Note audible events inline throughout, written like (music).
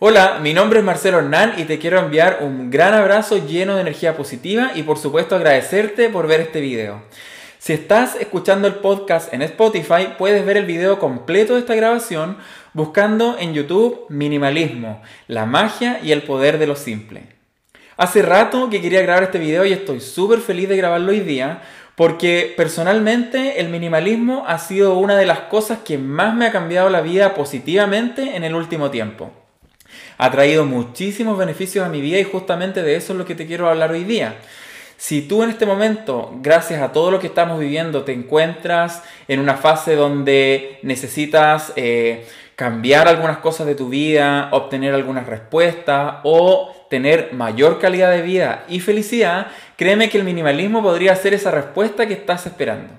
Hola, mi nombre es Marcelo Hernán y te quiero enviar un gran abrazo lleno de energía positiva y por supuesto agradecerte por ver este video. Si estás escuchando el podcast en Spotify, puedes ver el video completo de esta grabación buscando en YouTube Minimalismo, la magia y el poder de lo simple. Hace rato que quería grabar este video y estoy súper feliz de grabarlo hoy día porque personalmente el minimalismo ha sido una de las cosas que más me ha cambiado la vida positivamente en el último tiempo ha traído muchísimos beneficios a mi vida y justamente de eso es lo que te quiero hablar hoy día. Si tú en este momento, gracias a todo lo que estamos viviendo, te encuentras en una fase donde necesitas eh, cambiar algunas cosas de tu vida, obtener algunas respuestas o tener mayor calidad de vida y felicidad, créeme que el minimalismo podría ser esa respuesta que estás esperando.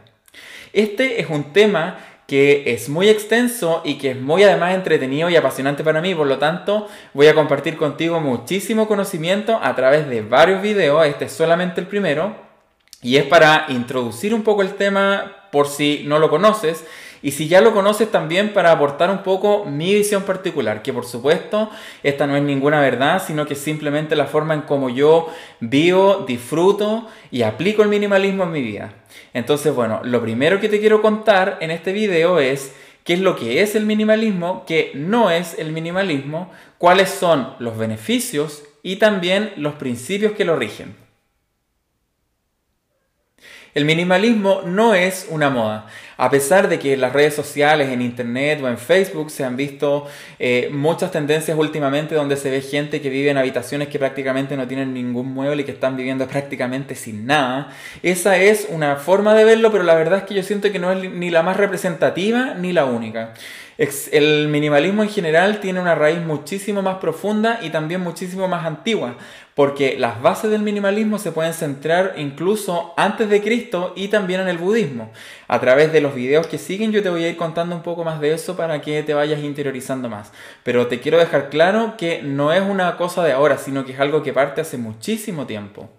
Este es un tema que es muy extenso y que es muy además entretenido y apasionante para mí, por lo tanto voy a compartir contigo muchísimo conocimiento a través de varios videos, este es solamente el primero, y es para introducir un poco el tema por si no lo conoces y si ya lo conoces también para aportar un poco mi visión particular, que por supuesto esta no es ninguna verdad, sino que es simplemente la forma en cómo yo vivo, disfruto y aplico el minimalismo en mi vida. Entonces, bueno, lo primero que te quiero contar en este video es qué es lo que es el minimalismo, qué no es el minimalismo, cuáles son los beneficios y también los principios que lo rigen. El minimalismo no es una moda. A pesar de que en las redes sociales, en internet o en Facebook se han visto eh, muchas tendencias últimamente donde se ve gente que vive en habitaciones que prácticamente no tienen ningún mueble y que están viviendo (laughs) prácticamente sin nada. Esa es una forma de verlo, pero la verdad es que yo siento que no es ni la más representativa ni la única. El minimalismo en general tiene una raíz muchísimo más profunda y también muchísimo más antigua, porque las bases del minimalismo se pueden centrar incluso antes de Cristo y también en el budismo. A través de los videos que siguen yo te voy a ir contando un poco más de eso para que te vayas interiorizando más. Pero te quiero dejar claro que no es una cosa de ahora, sino que es algo que parte hace muchísimo tiempo.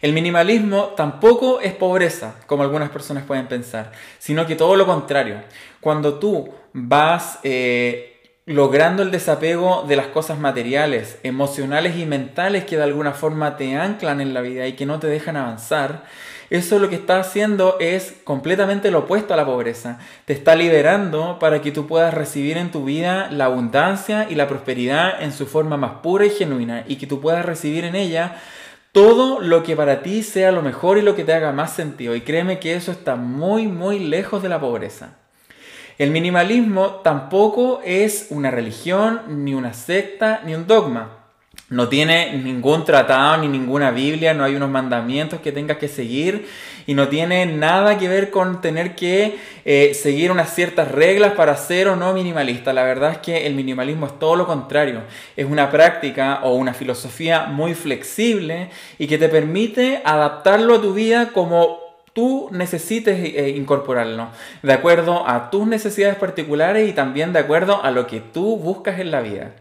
El minimalismo tampoco es pobreza, como algunas personas pueden pensar, sino que todo lo contrario. Cuando tú vas eh, logrando el desapego de las cosas materiales, emocionales y mentales que de alguna forma te anclan en la vida y que no te dejan avanzar, eso lo que está haciendo es completamente lo opuesto a la pobreza. Te está liberando para que tú puedas recibir en tu vida la abundancia y la prosperidad en su forma más pura y genuina y que tú puedas recibir en ella todo lo que para ti sea lo mejor y lo que te haga más sentido. Y créeme que eso está muy, muy lejos de la pobreza. El minimalismo tampoco es una religión, ni una secta, ni un dogma. No tiene ningún tratado ni ninguna Biblia, no hay unos mandamientos que tengas que seguir y no tiene nada que ver con tener que eh, seguir unas ciertas reglas para ser o no minimalista. La verdad es que el minimalismo es todo lo contrario. Es una práctica o una filosofía muy flexible y que te permite adaptarlo a tu vida como tú necesites eh, incorporarlo, de acuerdo a tus necesidades particulares y también de acuerdo a lo que tú buscas en la vida.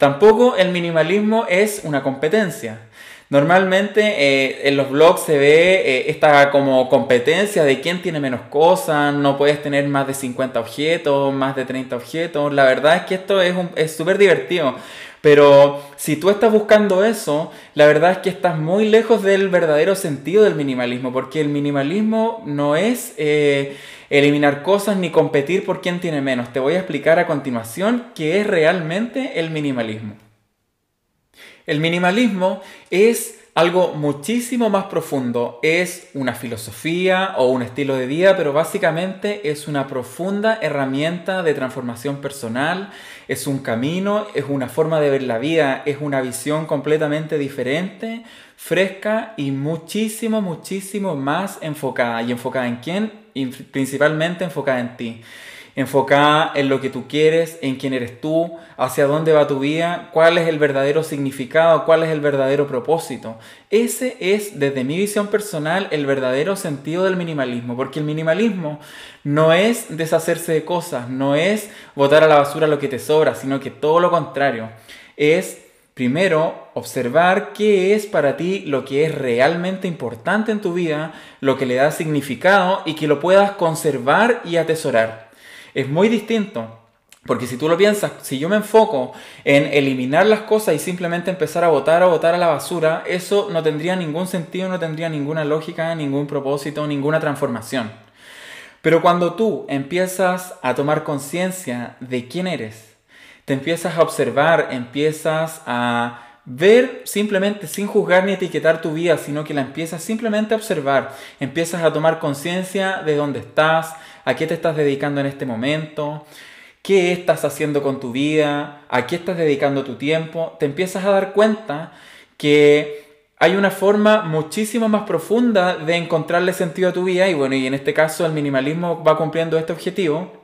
Tampoco el minimalismo es una competencia. Normalmente eh, en los blogs se ve eh, esta como competencia de quién tiene menos cosas, no puedes tener más de 50 objetos, más de 30 objetos. La verdad es que esto es súper divertido. Pero si tú estás buscando eso, la verdad es que estás muy lejos del verdadero sentido del minimalismo, porque el minimalismo no es... Eh, eliminar cosas ni competir por quién tiene menos. Te voy a explicar a continuación qué es realmente el minimalismo. El minimalismo es algo muchísimo más profundo. Es una filosofía o un estilo de vida, pero básicamente es una profunda herramienta de transformación personal, es un camino, es una forma de ver la vida, es una visión completamente diferente, fresca y muchísimo, muchísimo más enfocada. ¿Y enfocada en quién? Principalmente enfocada en ti. Enfocada en lo que tú quieres, en quién eres tú, hacia dónde va tu vida, cuál es el verdadero significado, cuál es el verdadero propósito. Ese es, desde mi visión personal, el verdadero sentido del minimalismo, porque el minimalismo no es deshacerse de cosas, no es botar a la basura lo que te sobra, sino que todo lo contrario, es Primero, observar qué es para ti lo que es realmente importante en tu vida, lo que le da significado y que lo puedas conservar y atesorar. Es muy distinto Porque si tú lo piensas, si yo me enfoco en eliminar las cosas y simplemente empezar a botar, a botar a la basura, eso no tendría ningún sentido, no tendría ninguna lógica, ningún propósito, ninguna transformación. Pero cuando tú empiezas a tomar conciencia de quién eres, te empiezas a observar, empiezas a ver simplemente sin juzgar ni etiquetar tu vida, sino que la empiezas simplemente a observar, empiezas a tomar conciencia de dónde estás, a qué te estás dedicando en este momento, qué estás haciendo con tu vida, a qué estás dedicando tu tiempo, te empiezas a dar cuenta que hay una forma muchísimo más profunda de encontrarle sentido a tu vida y bueno, y en este caso el minimalismo va cumpliendo este objetivo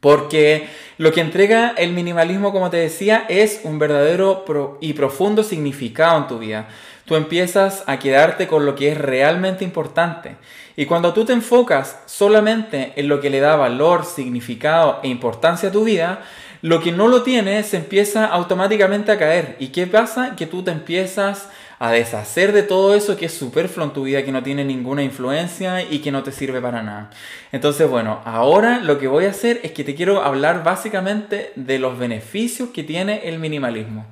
porque lo que entrega el minimalismo, como te decía, es un verdadero y profundo significado en tu vida. Tú empiezas a quedarte con lo que es realmente importante. Y cuando tú te enfocas solamente en lo que le da valor, significado e importancia a tu vida, lo que no lo tiene se empieza automáticamente a caer. ¿Y qué pasa? Que tú te empiezas a deshacer de todo eso que es superfluo en tu vida, que no tiene ninguna influencia y que no te sirve para nada. Entonces, bueno, ahora lo que voy a hacer es que te quiero hablar básicamente de los beneficios que tiene el minimalismo.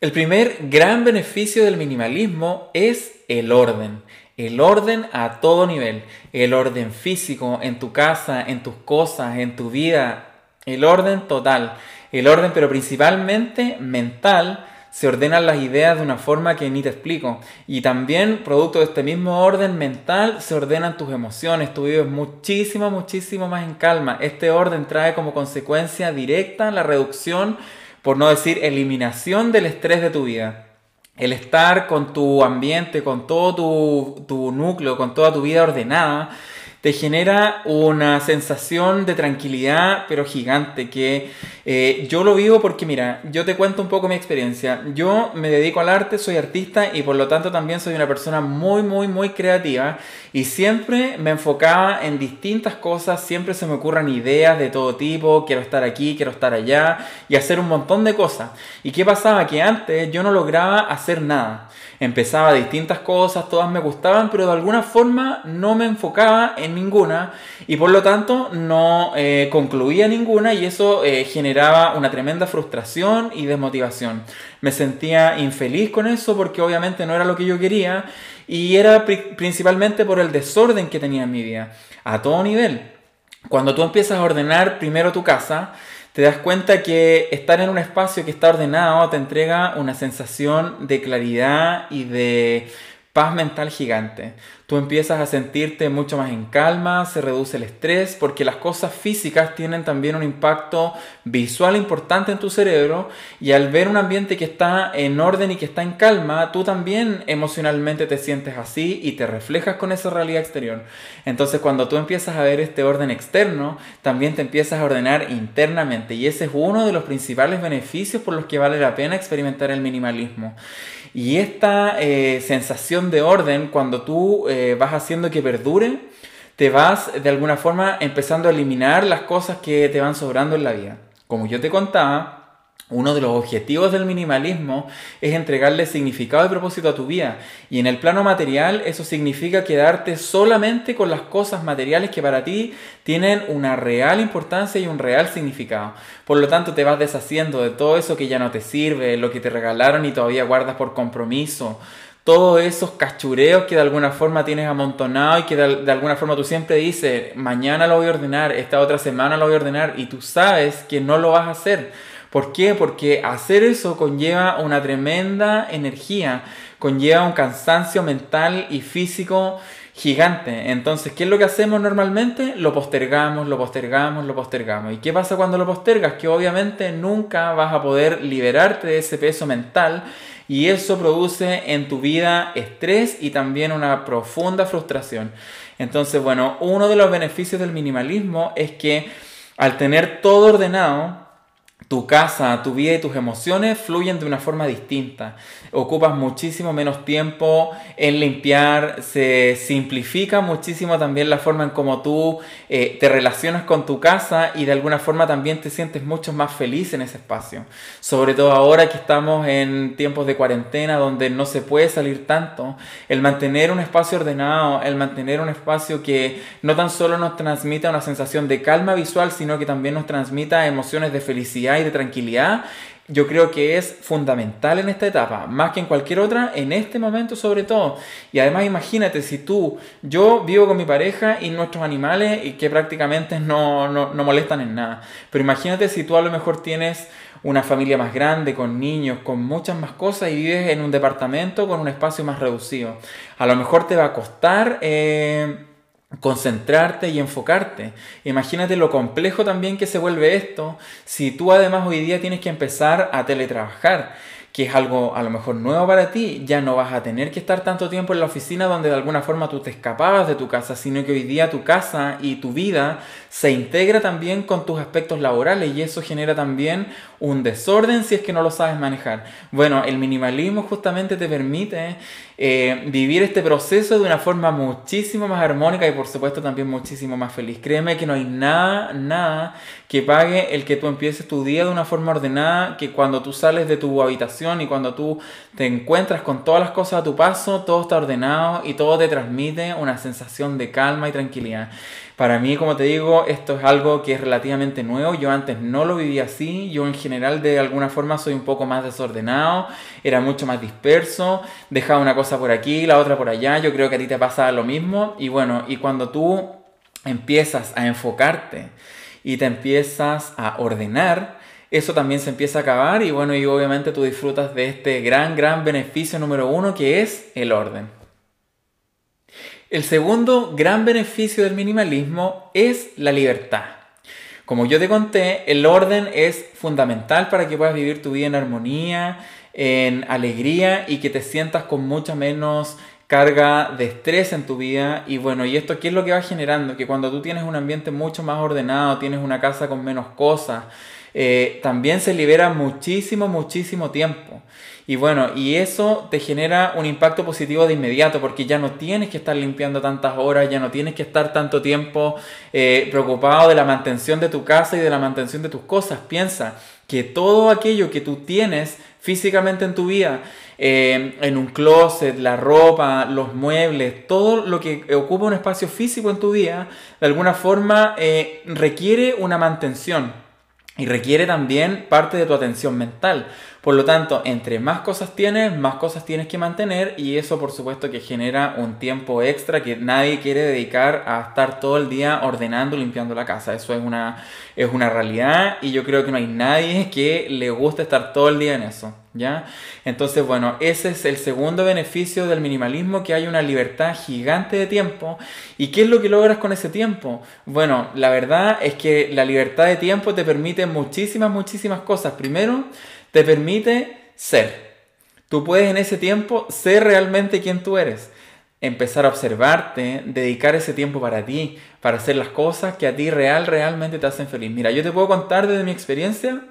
El primer gran beneficio del minimalismo es el orden. El orden a todo nivel. El orden físico en tu casa, en tus cosas, en tu vida. El orden total. El orden pero principalmente mental se ordenan las ideas de una forma que ni te explico. Y también, producto de este mismo orden mental, se ordenan tus emociones. Tú vives muchísimo, muchísimo más en calma. Este orden trae como consecuencia directa la reducción, por no decir eliminación del estrés de tu vida. El estar con tu ambiente, con todo tu, tu núcleo, con toda tu vida ordenada, te genera una sensación de tranquilidad, pero gigante, que eh, yo lo vivo porque, mira, yo te cuento un poco mi experiencia. Yo me dedico al arte, soy artista y por lo tanto también soy una persona muy, muy, muy creativa y siempre me enfocaba en distintas cosas, siempre se me ocurran ideas de todo tipo, quiero estar aquí, quiero estar allá y hacer un montón de cosas. ¿Y qué pasaba? Que antes yo no lograba hacer nada empezaba distintas cosas, todas me gustaban, pero de alguna forma no me enfocaba en ninguna y por lo tanto no eh, concluía ninguna y eso eh, generaba una tremenda frustración y desmotivación. Me sentía infeliz con eso porque obviamente no era lo que yo quería y era principalmente por el desorden que tenía en mi vida, a todo nivel. Cuando tú empiezas a ordenar primero tu casa, te das cuenta que estar en un espacio que está ordenado te entrega una sensación de claridad y de paz mental gigante. Tú empiezas a sentirte mucho más en calma, se reduce el estrés, porque las cosas físicas tienen también un impacto visual importante en tu cerebro y al ver un ambiente que está en orden y que está en calma, tú también emocionalmente te sientes así y te reflejas con esa realidad exterior. Entonces cuando tú empiezas a ver este orden externo, también te empiezas a ordenar internamente y ese es uno de los principales beneficios por los que vale la pena experimentar el minimalismo. Y esta eh, sensación de orden, cuando tú eh, vas haciendo que perdure, te vas de alguna forma empezando a eliminar las cosas que te van sobrando en la vida. Como yo te contaba, uno de los objetivos del minimalismo es entregarle significado y propósito a tu vida. Y en el plano material eso significa quedarte solamente con las cosas materiales que para ti tienen una real importancia y un real significado. Por lo tanto te vas deshaciendo de todo eso que ya no te sirve, lo que te regalaron y todavía guardas por compromiso. Todos esos cachureos que de alguna forma tienes amontonado y que de, de alguna forma tú siempre dices, mañana lo voy a ordenar, esta otra semana lo voy a ordenar y tú sabes que no lo vas a hacer ¿Por qué? Porque hacer eso conlleva una tremenda energía, conlleva un cansancio mental y físico gigante. Entonces, ¿qué es lo que hacemos normalmente? Lo postergamos, lo postergamos, lo postergamos. ¿Y qué pasa cuando lo postergas? Que obviamente nunca vas a poder liberarte de ese peso mental y eso produce en tu vida estrés y también una profunda frustración. Entonces, bueno, uno de los beneficios del minimalismo es que al tener todo ordenado, tu casa, tu vida y tus emociones fluyen de una forma distinta. Ocupas muchísimo menos tiempo en limpiar, se simplifica muchísimo también la forma en cómo tú eh, te relacionas con tu casa y de alguna forma también te sientes mucho más feliz en ese espacio. Sobre todo ahora que estamos en tiempos de cuarentena donde no se puede salir tanto, el mantener un espacio ordenado, el mantener un espacio que no tan solo nos transmita una sensación de calma visual, sino que también nos transmita emociones de felicidad de tranquilidad, yo creo que es fundamental en esta etapa, más que en cualquier otra, en este momento sobre todo. Y además imagínate si tú, yo vivo con mi pareja y nuestros animales y que prácticamente no, no, no molestan en nada, pero imagínate si tú a lo mejor tienes una familia más grande, con niños, con muchas más cosas y vives en un departamento con un espacio más reducido. A lo mejor te va a costar... Eh, concentrarte y enfocarte. Imagínate lo complejo también que se vuelve esto si tú además hoy día tienes que empezar a teletrabajar que es algo a lo mejor nuevo para ti, ya no vas a tener que estar tanto tiempo en la oficina donde de alguna forma tú te escapabas de tu casa, sino que hoy día tu casa y tu vida se integra también con tus aspectos laborales y eso genera también un desorden si es que no lo sabes manejar. Bueno, el minimalismo justamente te permite eh, vivir este proceso de una forma muchísimo más armónica y por supuesto también muchísimo más feliz. Créeme que no hay nada, nada que pague el que tú empieces tu día de una forma ordenada, que cuando tú sales de tu habitación y cuando tú te encuentras con todas las cosas a tu paso, todo está ordenado y todo te transmite una sensación de calma y tranquilidad. Para mí, como te digo, esto es algo que es relativamente nuevo. Yo antes no lo vivía así. Yo en general de alguna forma soy un poco más desordenado, era mucho más disperso, dejaba una cosa por aquí, la otra por allá. Yo creo que a ti te pasa lo mismo. Y bueno, y cuando tú empiezas a enfocarte y te empiezas a ordenar, eso también se empieza a acabar y bueno, y obviamente tú disfrutas de este gran, gran beneficio número uno que es el orden. El segundo gran beneficio del minimalismo es la libertad. Como yo te conté, el orden es fundamental para que puedas vivir tu vida en armonía, en alegría y que te sientas con mucha menos carga de estrés en tu vida y bueno, y esto qué es lo que va generando, que cuando tú tienes un ambiente mucho más ordenado, tienes una casa con menos cosas, eh, también se libera muchísimo, muchísimo tiempo. Y bueno, y eso te genera un impacto positivo de inmediato porque ya no tienes que estar limpiando tantas horas, ya no tienes que estar tanto tiempo eh, preocupado de la mantención de tu casa y de la mantención de tus cosas. Piensa que todo aquello que tú tienes físicamente en tu vida, eh, en un closet, la ropa, los muebles, todo lo que ocupa un espacio físico en tu vida, de alguna forma eh, requiere una mantención y requiere también parte de tu atención mental. Por lo tanto, entre más cosas tienes, más cosas tienes que mantener y eso por supuesto que genera un tiempo extra que nadie quiere dedicar a estar todo el día ordenando, limpiando la casa. Eso es una, es una realidad y yo creo que no hay nadie que le guste estar todo el día en eso. ¿Ya? Entonces, bueno, ese es el segundo beneficio del minimalismo, que hay una libertad gigante de tiempo. ¿Y qué es lo que logras con ese tiempo? Bueno, la verdad es que la libertad de tiempo te permite muchísimas, muchísimas cosas. Primero, te permite ser. Tú puedes en ese tiempo ser realmente quien tú eres. Empezar a observarte, dedicar ese tiempo para ti, para hacer las cosas que a ti real, realmente te hacen feliz. Mira, yo te puedo contar desde mi experiencia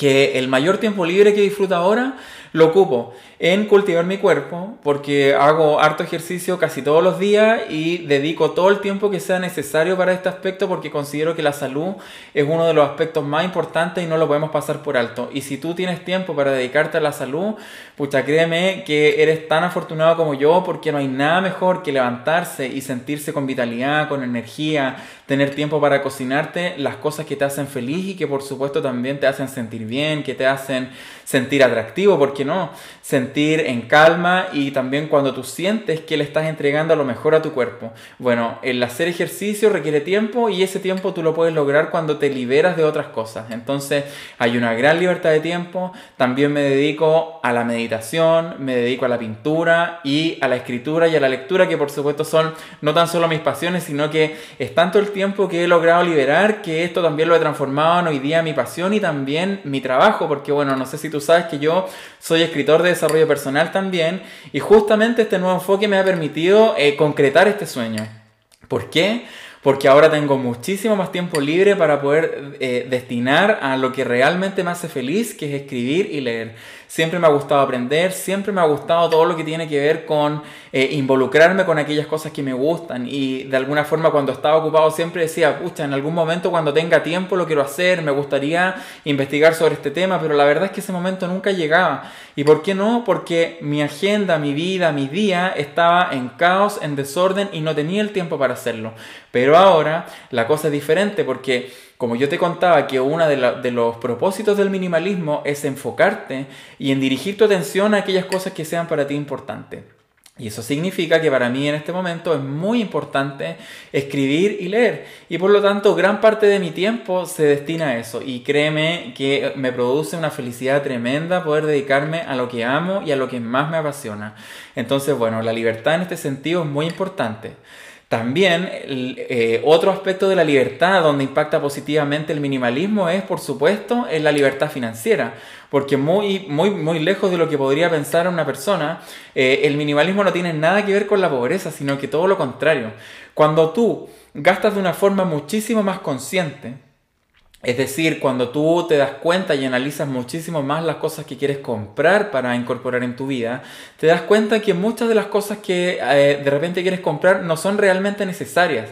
que el mayor tiempo libre que disfruto ahora lo ocupo en cultivar mi cuerpo porque hago harto ejercicio casi todos los días y dedico todo el tiempo que sea necesario para este aspecto porque considero que la salud es uno de los aspectos más importantes y no lo podemos pasar por alto. Y si tú tienes tiempo para dedicarte a la salud, pucha, créeme que eres tan afortunado como yo porque no hay nada mejor que levantarse y sentirse con vitalidad, con energía, tener tiempo para cocinarte las cosas que te hacen feliz y que por supuesto también te hacen sentir bien, que te hacen sentir atractivo, porque no? Sentir en calma y también cuando tú sientes que le estás entregando lo mejor a tu cuerpo. Bueno, el hacer ejercicio requiere tiempo y ese tiempo tú lo puedes lograr cuando te liberas de otras cosas. Entonces hay una gran libertad de tiempo. También me dedico a la meditación, me dedico a la pintura y a la escritura y a la lectura, que por supuesto son no tan solo mis pasiones, sino que es tanto el tiempo que he logrado liberar que esto también lo he transformado en hoy día mi pasión y también mi trabajo, porque bueno, no sé si tú sabes que yo soy escritor de desarrollo personal también y justamente este nuevo enfoque me ha permitido eh, concretar este sueño. ¿Por qué? porque ahora tengo muchísimo más tiempo libre para poder eh, destinar a lo que realmente me hace feliz, que es escribir y leer. Siempre me ha gustado aprender, siempre me ha gustado todo lo que tiene que ver con eh, involucrarme con aquellas cosas que me gustan y de alguna forma cuando estaba ocupado siempre decía, pucha, en algún momento cuando tenga tiempo lo quiero hacer, me gustaría investigar sobre este tema, pero la verdad es que ese momento nunca llegaba. ¿Y por qué no? Porque mi agenda, mi vida, mi día estaba en caos, en desorden y no tenía el tiempo para hacerlo. Pero ahora la cosa es diferente porque como yo te contaba que uno de, los propósitos del minimalismo es enfocarte y en dirigir tu atención a aquellas cosas que sean para ti importantes. Y eso significa que para mí en este momento es muy importante escribir y leer. Y por lo tanto, gran parte de mi tiempo se destina a eso. Y créeme que me produce una felicidad tremenda poder dedicarme a lo que amo y a lo que más me apasiona. Entonces, bueno, la libertad en este sentido es muy importante. También eh, otro aspecto de la libertad donde impacta positivamente el minimalismo es, por supuesto, en la libertad financiera, porque muy, muy, muy lejos de lo que podría pensar una persona, eh, el minimalismo no tiene nada que ver con la pobreza, sino que todo lo contrario. Cuando tú gastas de una forma muchísimo más consciente, es decir, cuando tú te das cuenta y analizas muchísimo más las cosas que quieres comprar para incorporar en tu vida, te das cuenta que muchas de las cosas que eh, de repente quieres comprar no son realmente necesarias.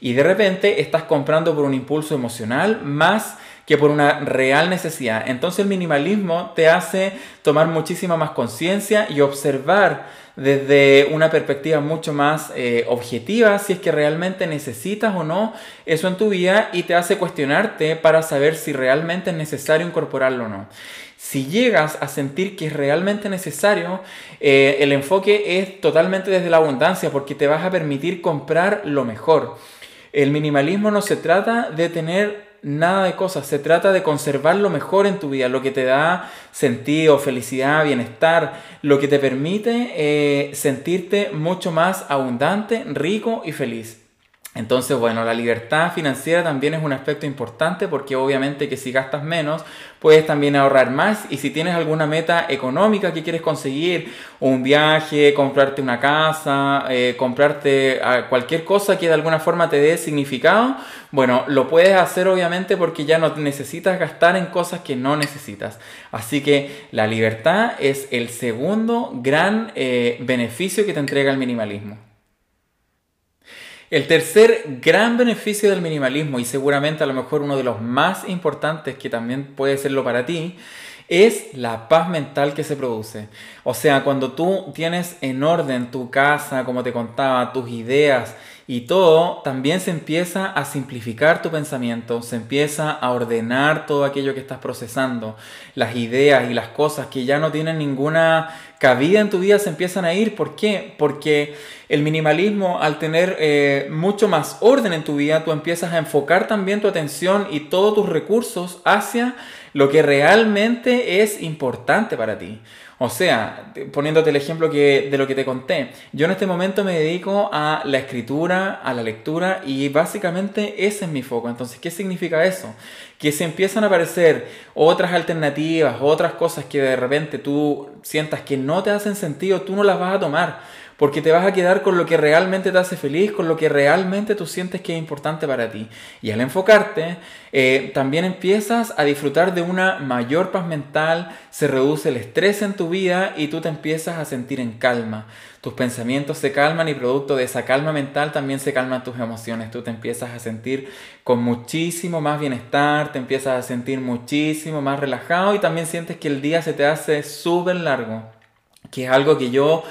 Y de repente estás comprando por un impulso emocional más que por una real necesidad. Entonces el minimalismo te hace tomar muchísima más conciencia y observar desde una perspectiva mucho más eh, objetiva si es que realmente necesitas o no eso en tu vida y te hace cuestionarte para saber si realmente es necesario incorporarlo o no. Si llegas a sentir que es realmente necesario, eh, el enfoque es totalmente desde la abundancia porque te vas a permitir comprar lo mejor. El minimalismo no se trata de tener nada de cosas, se trata de conservar lo mejor en tu vida, lo que te da sentido, felicidad, bienestar, lo que te permite eh, sentirte mucho más abundante, rico y feliz. Entonces, bueno, la libertad financiera también es un aspecto importante porque obviamente que si gastas menos, puedes también ahorrar más y si tienes alguna meta económica que quieres conseguir, un viaje, comprarte una casa, eh, comprarte ah, cualquier cosa que de alguna forma te dé significado, bueno, lo puedes hacer obviamente porque ya no necesitas gastar en cosas que no necesitas. Así que la libertad es el segundo gran eh, beneficio que te entrega el minimalismo. El tercer gran beneficio del minimalismo, y seguramente a lo mejor uno de los más importantes que también puede serlo para ti, es la paz mental que se produce. O sea, cuando tú tienes en orden tu casa, como te contaba, tus ideas y todo, también se empieza a simplificar tu pensamiento, se empieza a ordenar todo aquello que estás procesando. Las ideas y las cosas que ya no tienen ninguna cabida en tu vida se empiezan a ir. ¿Por qué? Porque el minimalismo, al tener eh, mucho más orden en tu vida, tú empiezas a enfocar también tu atención y todos tus recursos hacia lo que realmente es importante para ti. O sea, poniéndote el ejemplo que, de lo que te conté, yo en este momento me dedico a la escritura, a la lectura y básicamente ese es mi foco. Entonces, ¿qué significa eso? Que si empiezan a aparecer otras alternativas, otras cosas que de repente tú sientas que no te hacen sentido, tú no las vas a tomar porque te vas a quedar con lo que realmente te hace feliz, con lo que realmente tú sientes que es importante para ti. Y al enfocarte, eh, también empiezas a disfrutar de una mayor paz mental, se reduce el estrés en tu vida y tú te empiezas a sentir en calma. Tus pensamientos se calman y producto de esa calma mental también se calman tus emociones. Tú te empiezas a sentir con muchísimo más bienestar, te empiezas a sentir muchísimo más relajado y también sientes que el día se te hace súper largo, que es algo que yo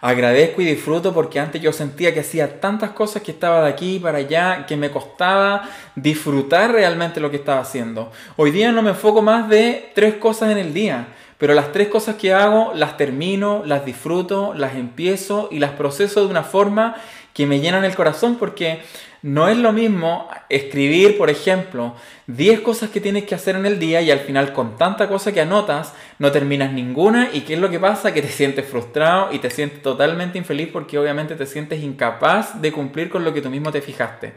agradezco y disfruto porque antes yo sentía que hacía tantas cosas que estaba de aquí para allá que me costaba disfrutar realmente lo que estaba haciendo. Hoy día no me enfoco más de tres cosas en el día, pero las tres cosas que hago las termino, las disfruto, las empiezo y las proceso de una forma que me llenan el corazón porque no es lo mismo escribir, por ejemplo, 10 cosas que tienes que hacer en el día y al final con tanta cosa que anotas no terminas ninguna y qué es lo que pasa que te sientes frustrado y te sientes totalmente infeliz porque obviamente te sientes incapaz de cumplir con lo que tú mismo te fijaste.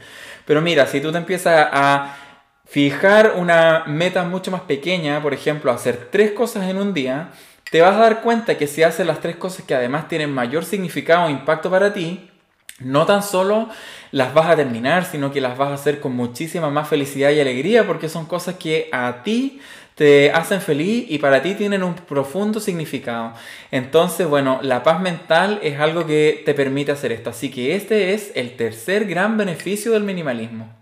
Pero mira, si tú te empiezas a fijar una meta mucho más pequeña, por ejemplo, hacer tres cosas en un día, te vas a dar cuenta que si haces las tres cosas que además tienen mayor significado o impacto para ti, no tan solo las vas a terminar, sino que las vas a hacer con muchísima más felicidad y alegría porque son cosas que a ti te hacen feliz y para ti tienen un profundo significado. Entonces, bueno, la paz mental es algo que te permite hacer esto. Así que este es el tercer gran beneficio del minimalismo.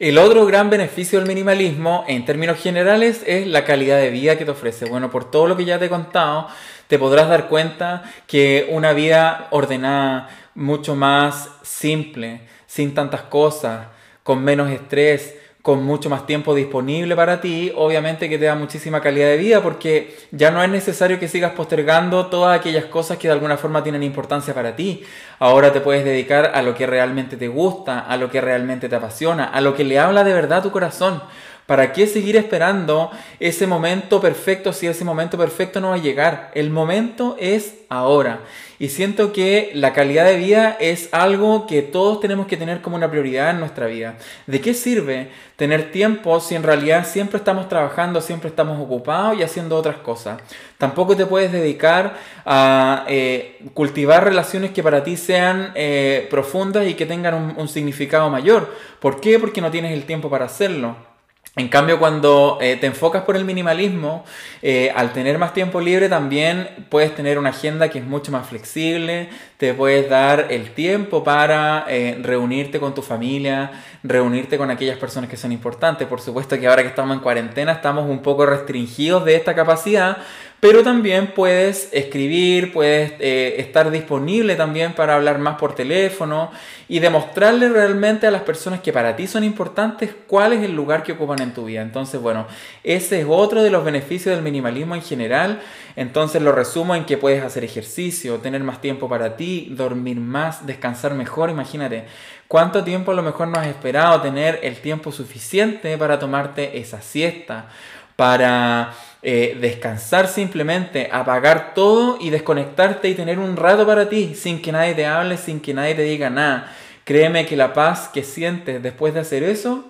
El otro gran beneficio del minimalismo, en términos generales, es la calidad de vida que te ofrece. Bueno, por todo lo que ya te he contado, te podrás dar cuenta que una vida ordenada, mucho más simple, sin tantas cosas, con menos estrés, con mucho más tiempo disponible para ti, obviamente que te da muchísima calidad de vida porque ya no es necesario que sigas postergando todas aquellas cosas que de alguna forma tienen importancia para ti. Ahora te puedes dedicar a lo que realmente te gusta, a lo que realmente te apasiona, a lo que le habla de verdad tu corazón. ¿Para qué seguir esperando ese momento perfecto si ese momento perfecto no va a llegar? El momento es ahora. Y siento que la calidad de vida es algo que todos tenemos que tener como una prioridad en nuestra vida. ¿De qué sirve tener tiempo si en realidad siempre estamos trabajando, siempre estamos ocupados y haciendo otras cosas? Tampoco te puedes dedicar a eh, cultivar relaciones que para ti sean eh, profundas y que tengan un, un significado mayor. ¿Por qué? Porque no tienes el tiempo para hacerlo. En cambio, cuando eh, te enfocas por el minimalismo, eh, al tener más tiempo libre también puedes tener una agenda que es mucho más flexible, te puedes dar el tiempo para eh, reunirte con tu familia, reunirte con aquellas personas que son importantes. Por supuesto que ahora que estamos en cuarentena estamos un poco restringidos de esta capacidad, pero también puedes escribir, puedes eh, estar disponible también para hablar más por teléfono y demostrarle realmente a las personas que para ti son importantes cuál es el lugar que ocupan en tu vida. Entonces, bueno, ese es otro de los beneficios del minimalismo en general. Entonces lo resumo en que puedes hacer ejercicio, tener más tiempo para ti, dormir más, descansar mejor. Imagínate, ¿cuánto tiempo a lo mejor no has esperado tener el tiempo suficiente para tomarte esa siesta? Para eh, descansar simplemente, apagar todo y desconectarte y tener un rato para ti sin que nadie te hable, sin que nadie te diga nada. Créeme que la paz que sientes después de hacer eso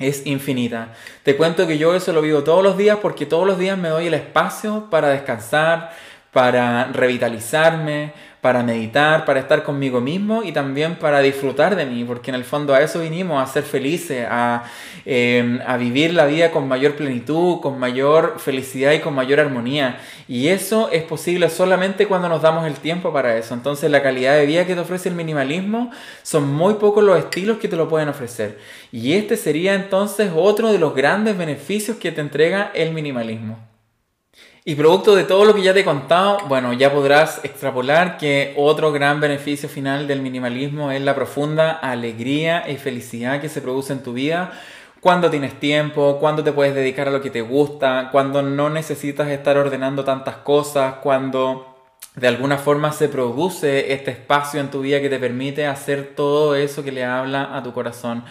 es infinita. Te cuento que yo eso lo vivo todos los días porque todos los días me doy el espacio para descansar, para revitalizarme, para meditar, para estar conmigo mismo y también para disfrutar de mí, porque en el fondo a eso vinimos, a ser felices, a, em, a vivir la vida con mayor plenitud, con mayor felicidad y con mayor armonía. Y eso es posible solamente cuando nos damos el tiempo para eso. Entonces la calidad de vida que te ofrece el minimalismo son muy pocos los estilos que te lo pueden ofrecer. Y este sería entonces otro de los grandes beneficios que te entrega el minimalismo. Y producto de todo lo que ya te he contado, bueno, ya podrás extrapolar que otro gran beneficio final del minimalismo es la profunda alegría y felicidad que se produce en tu vida cuando tienes tiempo, cuando te puedes dedicar a lo que te gusta, cuando no necesitas estar ordenando tantas cosas, cuando de alguna forma se produce este espacio en tu vida que te permite hacer todo eso que le habla a tu corazón.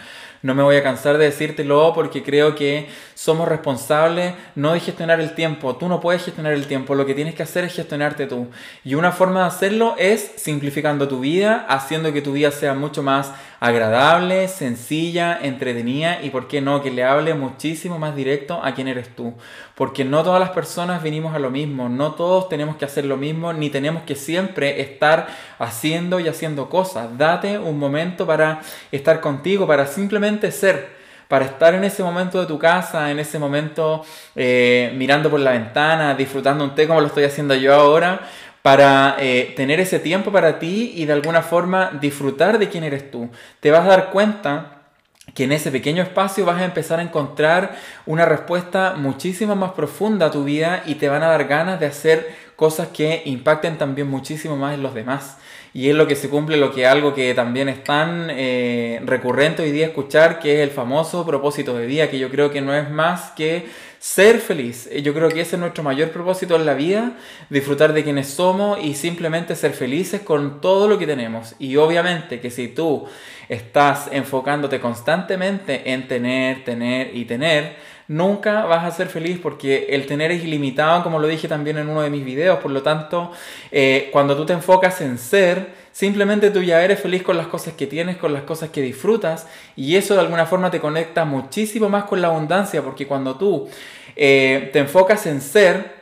No me voy a cansar de decírtelo porque creo que somos responsables no de gestionar el tiempo. Tú no puedes gestionar el tiempo. Lo que tienes que hacer es gestionarte tú. Y una forma de hacerlo es simplificando tu vida, haciendo que tu vida sea mucho más agradable, sencilla, entretenida y, ¿por qué no?, que le hable muchísimo más directo a quién eres tú. Porque no todas las personas vinimos a lo mismo, no todos tenemos que hacer lo mismo, ni tenemos que siempre estar haciendo y haciendo cosas. Date un momento para estar contigo, para simplemente ser para estar en ese momento de tu casa, en ese momento eh, mirando por la ventana, disfrutando un té como lo estoy haciendo yo ahora, para eh, tener ese tiempo para ti y de alguna forma disfrutar de quién eres tú. Te vas a dar cuenta que en ese pequeño espacio vas a empezar a encontrar una respuesta muchísimo más profunda a tu vida y te van a dar ganas de hacer cosas que impacten también muchísimo más en los demás. Y es lo que se cumple, lo que algo que también es tan eh, recurrente hoy día escuchar, que es el famoso propósito de vida, que yo creo que no es más que ser feliz. Yo creo que ese es nuestro mayor propósito en la vida, disfrutar de quienes somos y simplemente ser felices con todo lo que tenemos. Y obviamente que si tú estás enfocándote constantemente en tener, tener y tener, nunca vas a ser feliz porque el tener es ilimitado, como lo dije también en uno de mis videos. Por lo tanto, eh, cuando tú te enfocas en ser, simplemente tú ya eres feliz con las cosas que tienes, con las cosas que disfrutas y eso de alguna forma te conecta muchísimo más con la abundancia porque cuando tú eh, te enfocas en ser,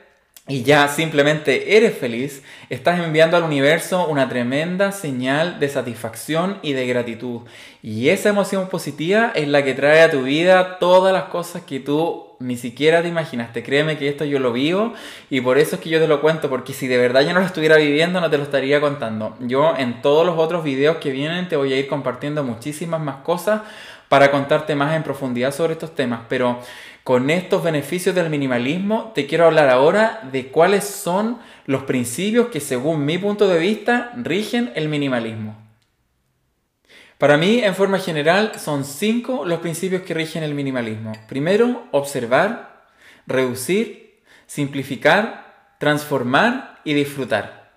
y ya simplemente eres feliz, estás enviando al universo una tremenda señal de satisfacción y de gratitud. Y esa emoción positiva es la que trae a tu vida todas las cosas que tú ni siquiera te imaginaste. Créeme que esto yo lo vivo y por eso es que yo te lo cuento, porque si de verdad yo no lo estuviera viviendo no te lo estaría contando. Yo en todos los otros videos que vienen te voy a ir compartiendo muchísimas más cosas para contarte más en profundidad sobre estos temas, pero con estos beneficios del minimalismo te quiero hablar ahora de cuáles son los principios que según mi punto de vista rigen el minimalismo. Para mí, en forma general, son cinco los principios que rigen el minimalismo. Primero, observar, reducir, simplificar, transformar y disfrutar.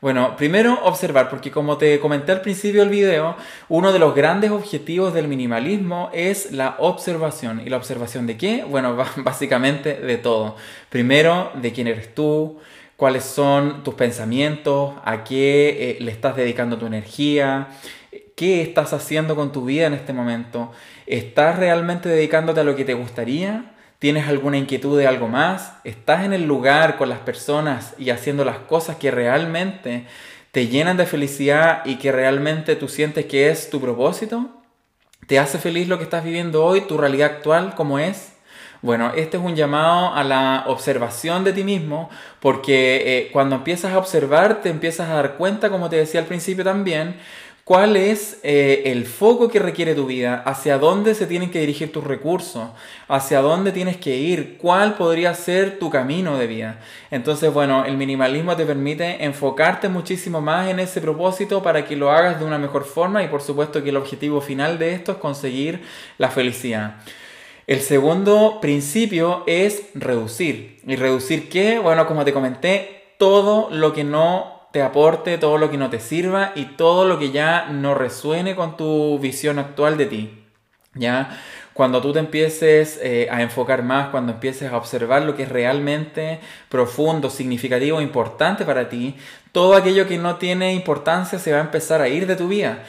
Bueno, primero observar, porque como te comenté al principio del video, uno de los grandes objetivos del minimalismo es la observación. ¿Y la observación de qué? Bueno, (laughs) básicamente de todo. Primero, de quién eres tú, cuáles son tus pensamientos, a qué eh, le estás dedicando tu energía, qué estás haciendo con tu vida en este momento. ¿Estás realmente dedicándote a lo que te gustaría? ¿Tienes alguna inquietud de algo más? ¿Estás en el lugar con las personas y haciendo las cosas que realmente te llenan de felicidad y que realmente tú sientes que es tu propósito? ¿Te hace feliz lo que estás viviendo hoy, tu realidad actual, como es? Bueno, este es un llamado a la observación de ti mismo, porque eh, cuando empiezas a observar, te empiezas a dar cuenta, como te decía al principio también, cuál es eh, el foco que requiere tu vida, hacia dónde se tienen que dirigir tus recursos, hacia dónde tienes que ir, cuál podría ser tu camino de vida. Entonces, bueno, el minimalismo te permite enfocarte muchísimo más en ese propósito para que lo hagas de una mejor forma y por supuesto que el objetivo final de esto es conseguir la felicidad. El segundo principio es reducir. ¿Y reducir qué? Bueno, como te comenté, todo lo que no te aporte, todo lo que no te sirva y todo lo que ya no resuene con tu visión actual de ti. ¿Ya? Cuando tú te empieces eh, a enfocar más, cuando empieces a observar lo que es realmente profundo, significativo, importante para ti, todo aquello que no tiene importancia se va a empezar a ir de tu vida.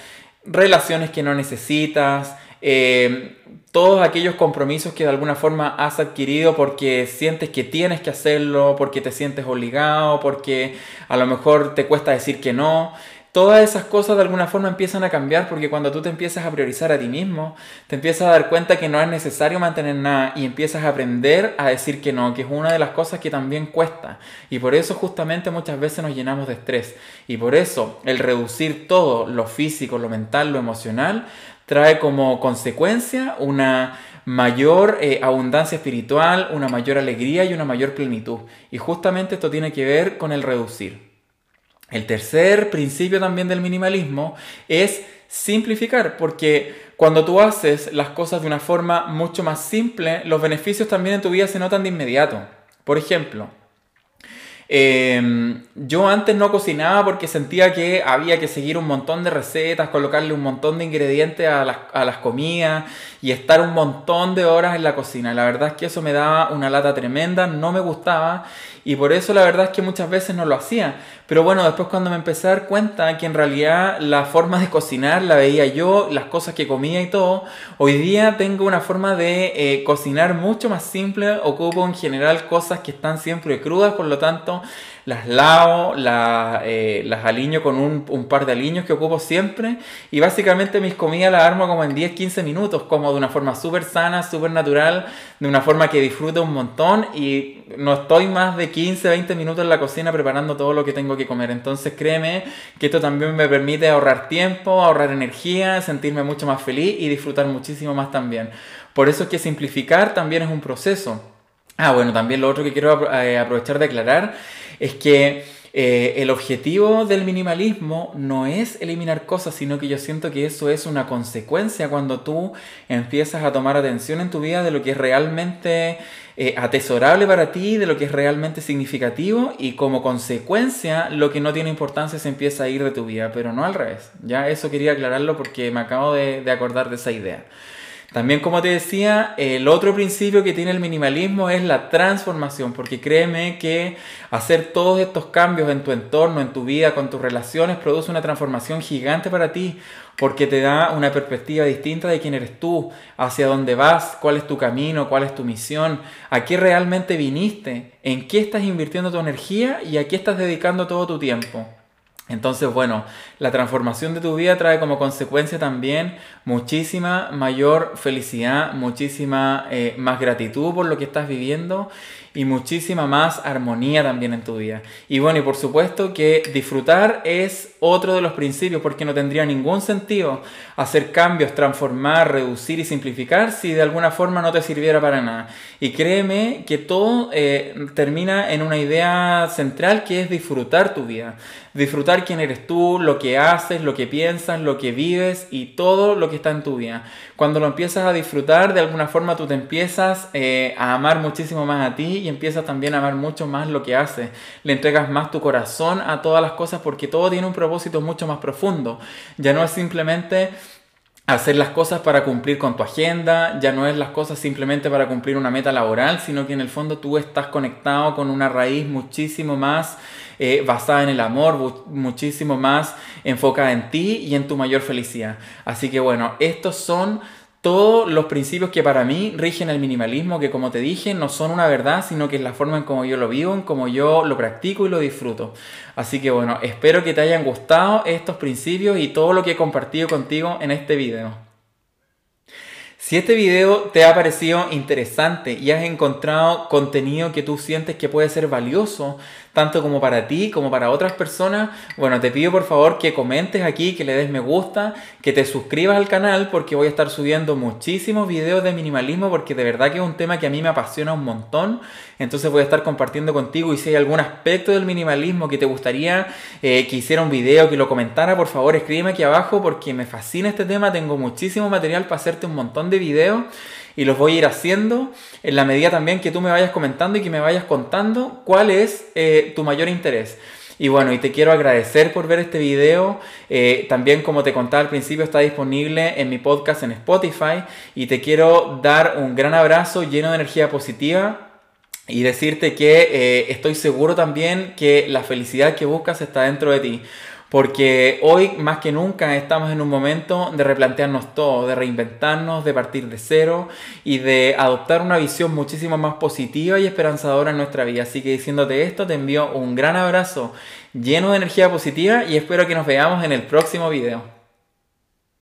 Relaciones que no necesitas, eh, todos aquellos compromisos que de alguna forma has adquirido porque sientes que tienes que hacerlo, porque te sientes obligado, porque a lo mejor te cuesta decir que no. Todas esas cosas de alguna forma empiezan a cambiar porque cuando tú te empiezas a priorizar a ti mismo, te empiezas a dar cuenta que no es necesario mantener nada y empiezas a aprender a decir que no, que es una de las cosas que también cuesta. Y por eso justamente muchas veces nos llenamos de estrés. Y por eso el reducir todo, lo físico, lo mental, lo emocional, trae como consecuencia una mayor eh, abundancia espiritual, una mayor alegría y una mayor plenitud. Y justamente esto tiene que ver con el reducir. El tercer principio también del minimalismo es simplificar, porque cuando tú haces las cosas de una forma mucho más simple, los beneficios también en tu vida se notan de inmediato. Por ejemplo, Em, yo antes no cocinaba porque sentía que había que seguir un montón de recetas, colocarle un montón de ingredientes a las, a las comidas y estar un montón de horas en la cocina. La verdad es que eso me daba una lata tremenda, no me gustaba y por eso la verdad es que muchas veces no lo hacía. Pero bueno, después cuando me empecé a dar cuenta que en realidad la forma de cocinar la veía yo, las cosas que comía y todo, hoy día tengo una forma de eh, cocinar mucho más simple, ocupo en general cosas que están siempre crudas, por lo tanto las lavo, eh, las aliño con un, un, par de aliños que ocupo siempre y básicamente mis comidas las armo como en 10-15 minutos, como de una forma súper sana, súper natural, de una forma que disfruto un montón y no estoy más de 15-20 minutos en la cocina preparando todo lo que tengo que comer. Entonces créeme que esto también me permite ahorrar tiempo, ahorrar energía, sentirme mucho más feliz y disfrutar muchísimo más también. Por eso es que simplificar también es un proceso. Ah, bueno, también lo otro que quiero eh, aprovechar de aclarar es que eh, el objetivo del minimalismo no es eliminar cosas, sino que yo siento que eso es una consecuencia cuando tú empiezas a tomar atención en tu vida de lo que es realmente eh, atesorable para ti, de lo que es realmente significativo y como consecuencia lo que no tiene importancia se empieza a ir de tu vida, pero no al revés. Ya eso quería aclararlo porque me acabo de acordar de esa idea. También, como te decía, el otro principio que tiene el minimalismo es la transformación, porque créeme que hacer todos estos cambios en tu entorno, en tu vida, con tus relaciones, produce una transformación gigante para ti, porque te da una perspectiva distinta de quién eres tú, hacia dónde vas, cuál es tu camino, cuál es tu misión, a qué realmente viniste, en qué estás invirtiendo tu energía y a qué estás dedicando todo tu tiempo. Entonces, bueno, la transformación de tu vida trae como consecuencia también muchísima mayor felicidad, muchísima eh, más gratitud por lo que estás viviendo y muchísima más armonía también en tu vida. Y bueno, y por supuesto que disfrutar es otro de los principios porque no tendría ningún sentido hacer cambios, transformar, reducir y simplificar si de alguna forma no te sirviera para nada. Y créeme que todo eh, termina en una idea central que es disfrutar tu vida. Disfrutar quién eres tú, lo que haces, lo que piensas, lo que vives y todo lo que está en tu vida. Cuando lo empiezas a disfrutar, de alguna forma tú te empiezas eh, a amar muchísimo más a ti y empiezas también a amar mucho más lo que haces. Le entregas más tu corazón a todas las cosas porque todo tiene un propósito mucho más profundo. Ya no es simplemente hacer las cosas para cumplir con tu agenda, ya no es las cosas simplemente para cumplir una meta laboral, sino que en el fondo tú estás conectado con una raíz muchísimo más eh, basada en el amor, muchísimo más enfocada en ti y en tu mayor felicidad. Así que bueno, estos son todos los principios que para mí rigen el minimalismo, que como te dije, no son una verdad, sino que es la forma en como yo lo vivo, en como yo lo practico y lo disfruto. Así que bueno, espero que te hayan gustado estos principios y todo lo que he compartido contigo en este video. Si este video te ha parecido interesante y has encontrado contenido que tú sientes que puede ser valioso, tanto como para ti como para otras personas, bueno, te pido por favor que comentes aquí, que le des me gusta, que te suscribas al canal porque voy a estar subiendo muchísimos videos de minimalismo porque de verdad que es un tema que a mí me apasiona un montón. Entonces voy a estar compartiendo contigo y si hay algún aspecto del minimalismo que te gustaría eh, que hiciera un video, que lo comentara, por favor escríbeme aquí abajo porque me fascina este tema, tengo muchísimo material para hacerte un montón de videos y los voy a ir haciendo en la medida también que tú me vayas comentando y que me vayas contando cuál es eh, tu mayor interés. Y bueno, y te quiero agradecer por ver este video. Eh, también, como te contaba al principio, está disponible en mi podcast en Spotify. Y te quiero dar un gran abrazo lleno de energía positiva. Y decirte que eh, estoy seguro también que la felicidad que buscas está dentro de ti. Porque hoy más que nunca estamos en un momento de replantearnos todo, de reinventarnos, de partir de cero y de adoptar una visión muchísimo más positiva y esperanzadora en nuestra vida. Así que diciéndote esto, te envío un gran abrazo lleno de energía positiva y espero que nos veamos en el próximo video.